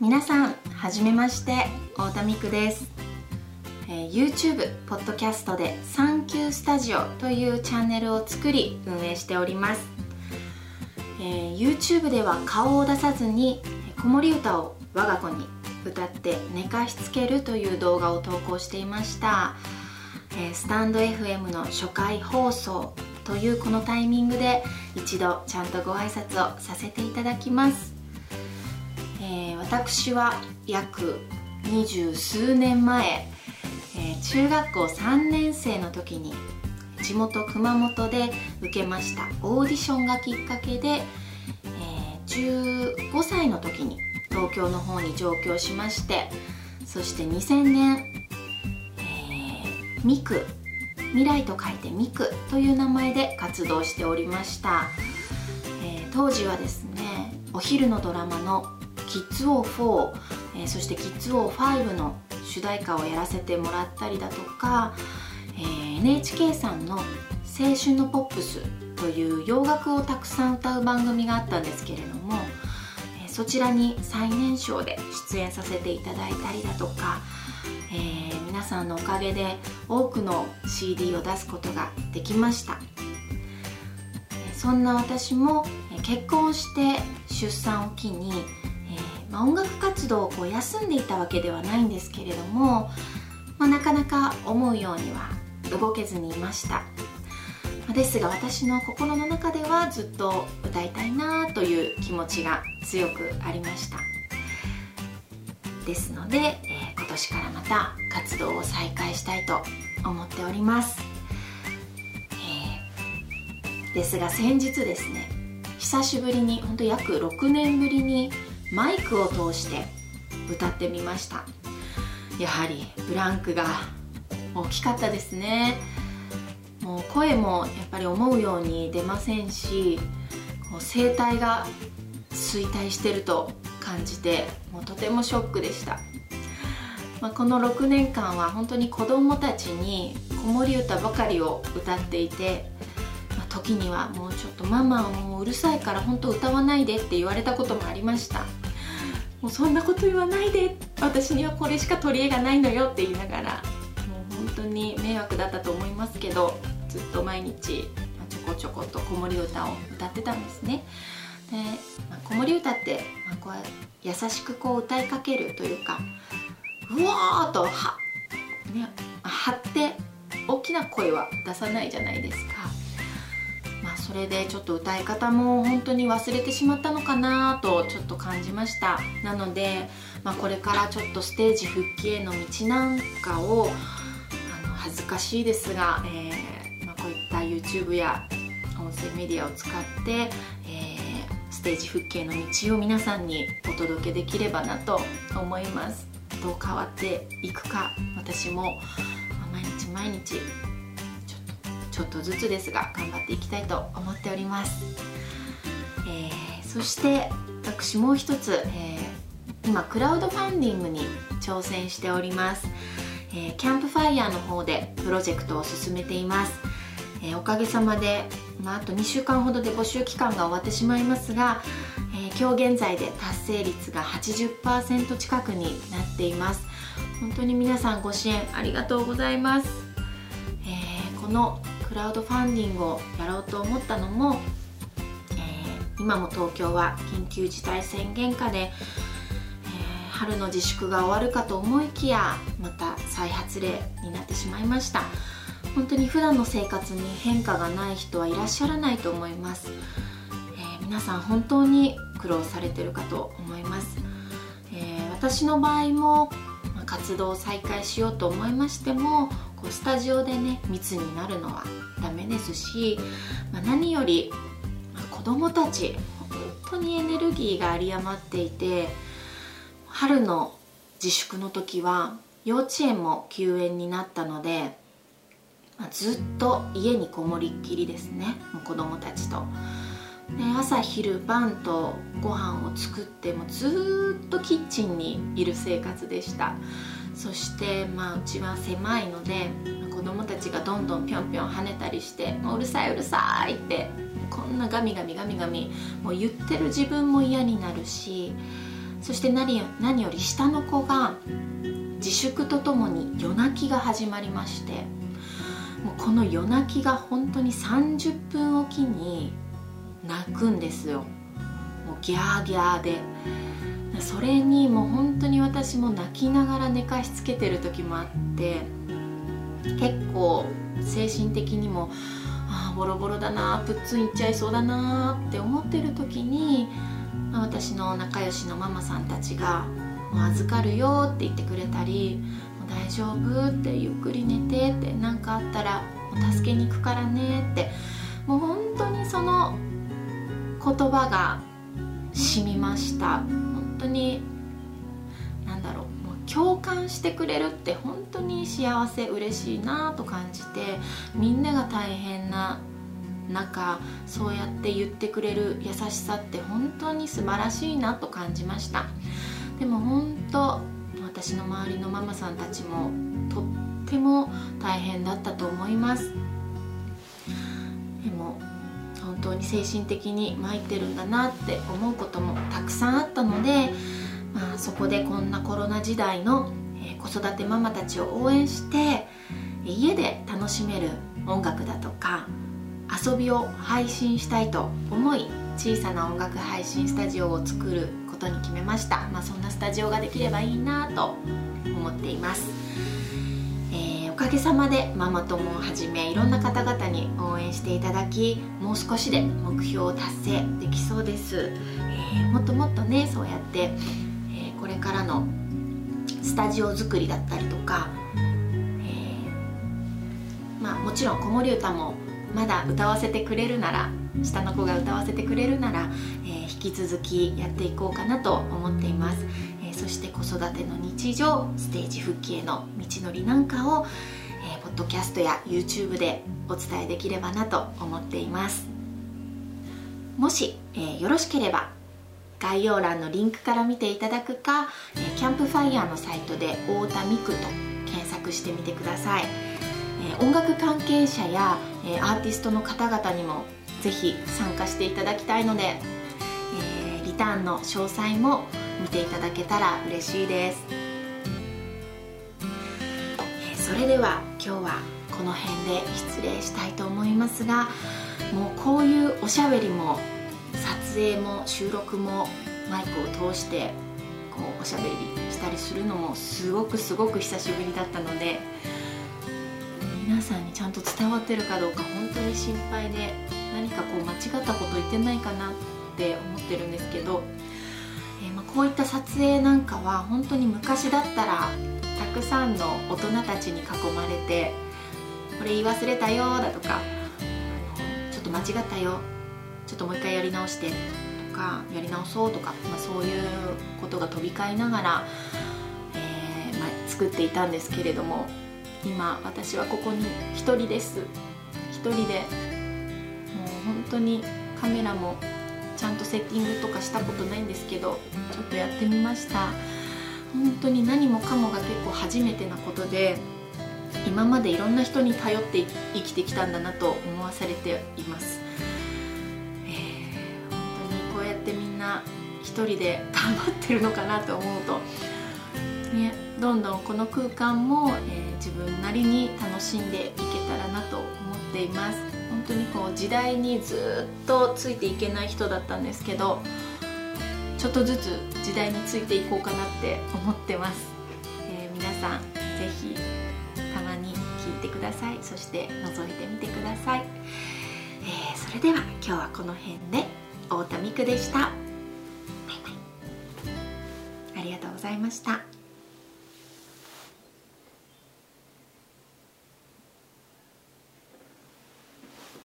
皆さんはじめまして太田美久です、えー、YouTube、ポッドキャストで「サンキュースタジオ」というチャンネルを作り運営しております、えー、YouTube では顔を出さずに子守歌を我が子に歌って寝かしつけるという動画を投稿していました、え、スタンド FM の初回放送というこのタイミングで一度ちゃんとご挨拶をさせていただきます、私は約二十数年前、えー、中学校3年生の時に地元熊本で受けましたオーディションがきっかけで、えー、15歳の時に東京の方に上京しましてそして2000年、えー、ミク未来と書いてミクという名前で活動しておりました、えー、当時はですねお昼のドラマのキッズ王4、えー、そしてキッズ王5の主題歌をやらせてもらったりだとか、えー、NHK さんの「青春のポップス」という洋楽をたくさん歌う番組があったんですけれども、えー、そちらに最年少で出演させていただいたりだとか、えー、皆さんのおかげで多くの CD を出すことができました。そんな私も結婚して出産を機にまあ、音楽活動をこう休んでいたわけではないんですけれども、まあ、なかなか思うようには動けずにいました。ですが私の心の中ではずっと歌いたいなという気持ちが強くありました。ですので、えー、今年からまた活動を再開したいと思っております、え、ですが先日ですね久しぶりに本当約6年ぶりにマイクを通して歌ってみました。やはりブランクが大きかったですね。もう声もやっぱり思うように出ませんしこう声帯が衰退してると感じてもうとてもショックでした、まあ、この6年間は本当に子供たちに子守歌ばかりを歌っていて時にはもうちょっとママもううるさいから本当歌わないでって言われたこともありました。もうそんなこと言わないで。私にはこれしか取り柄がないのよって言いながらもう本当に迷惑だったと思いますけどずっと毎日ちょこちょこと子守歌を歌ってたんですね。で、まあ、子守歌って、まあ、こう優しくこう歌いかけるというかうわーとは、ね、張って大きな声は出さないじゃないですか、それでちょっと歌い方も本当に忘れてしまったのかなとちょっと感じました。なので、まあ、これからちょっとステージ復帰への道なんかをあの恥ずかしいですが、えー、まあ、こういった YouTube や音声メディアを使って、えー、ステージ復帰への道を皆さんにお届けできればなと思います。どう変わっていくか私も毎日毎日ちょっとずつですが頑張っていきたいと思っております、えー、そして私もう一つ、えー、今クラウドファンディングに挑戦しております、えー、キャンプファイヤーの方でプロジェクトを進めています、えおかげさまで、まあ、あと2週間ほどで募集期間が終わってしまいますが、え今日現在で達成率が80%近くになっています。本当に皆さんご支援ありがとうございます、えこのクラウドファンディングをやろうと思ったのも、えー、今も東京は緊急事態宣言下で、えー、春の自粛が終わるかと思いきやまた再発例になってしまいました。本当に普段の生活に変化がない人はいらっしゃらないと思います、えー、皆さん本当に苦労されてるかと思います、え私の場合も活動を再開しようと思いましてもこうスタジオでね密になるのはダメですし、まあ、何より、まあ、子供たち本当にエネルギーが有り余っていて春の自粛の時は幼稚園も休園になったので、まあ、ずっと家にこもりっきりですねもう子供たちと。で朝昼晩とご飯を作ってもずっとキッチンにいる生活でしたそしてまあうちは狭いので子供たちがどんどんぴょんぴょん跳ねたりして「もううるさいうるさい」ってこんなガミガミガミガミもう言ってる自分も嫌になるしそして何何より下の子が自粛とともに夜泣きが始まりましてもうこの夜泣きが本当に30分おきに泣くんですよ。もうギャーギャーで。それにもう本当に私も泣きながら寝かしつけてる時もあって結構精神的にもああボロボロだなプッツンいっちゃいそうだなって思ってる時に私の仲良しのママさんたちが「もう預かるよ」って言ってくれたり「もう大丈夫?」って「ゆっくり寝て」って何かあったら「助けに行くからね」ってもう本当にその言葉が染みました当に何だろうもう共感してくれるって本当に幸せ嬉しいなと感じてみんなが大変な中そうやって言ってくれる優しさって本当に素晴らしいなと感じました。でも本当私の周りのママさんたちもとっても大変だったと思います。でも当に精神的に参ってるんだなって思うこともたくさんあったので、まあ、そこでこんなコロナ時代の、子育てママたちを応援して家で楽しめる音楽だとか遊びを配信したいと思い小さな音楽配信スタジオを作ることに決めました、まあ、そんなスタジオができればいいなと思っています、げさまでママ友をはじめいろんな方々に応援していただきもう少しで目標を達成できそうです、えー、もっともっとねそうやって、えー、これからのスタジオ作りだったりとか、えまあ、もちろん子守歌もまだ歌わせてくれるなら下の子が歌わせてくれるなら、えー、引き続きやっていこうかなと思っています、そして子育ての日常ステージ復帰への道のりなんかを、えー、ポッドキャストや YouTube でお伝えできればなと思っています。もし、えよろしければ概要欄のリンクから見ていただくか、えキャンプファイヤーのサイトで「太田美久」と検索してみてください、え音楽関係者やえー、アーティストの方々にもぜひ参加していただきたいので、えー、リターンの詳細も見ていただけたら嬉しいです、それでは今日はこの辺で失礼したいと思いますがもうこういうおしゃべりも撮影も収録もマイクを通してこうおしゃべりしたりするのもすごくすごく久しぶりだったので皆さんにちゃんと伝わってるかどうか本当に心配で何かこう間違ったこと言ってないかなって思ってるんですけど、こういった撮影なんかは本当に昔だったらたくさんの大人たちに囲まれて「これ言い忘れたよ」だとか「ちょっと間違ったよ」「ちょっともう一回やり直して」とか「やり直そう」とか、まあ、そういうことが飛び交いながら、えーまあ、作っていたんですけれども今私はここに一人です。一人でもう本当にカメラもちゃんとセッティングとかしたことないんですけどちょっとやってみました。本当に何もかもが結構初めてなことで今までいろんな人に頼って生きてきたんだなと思わされています、えー、本当にこうやってみんな一人で頑張ってるのかなと思うとねどんどんこの空間も、えー自分なりに楽しんでいけたらなと思っています。本当にこう時代にずっとついていけない人だったんですけどちょっとずつ時代についていこうかなって思ってます、えー、皆さん是非たまに聞いてください。そして覗いてみてください、えー、それでは今日はこの辺で太田美久でした。バイバイ。ありがとうございました。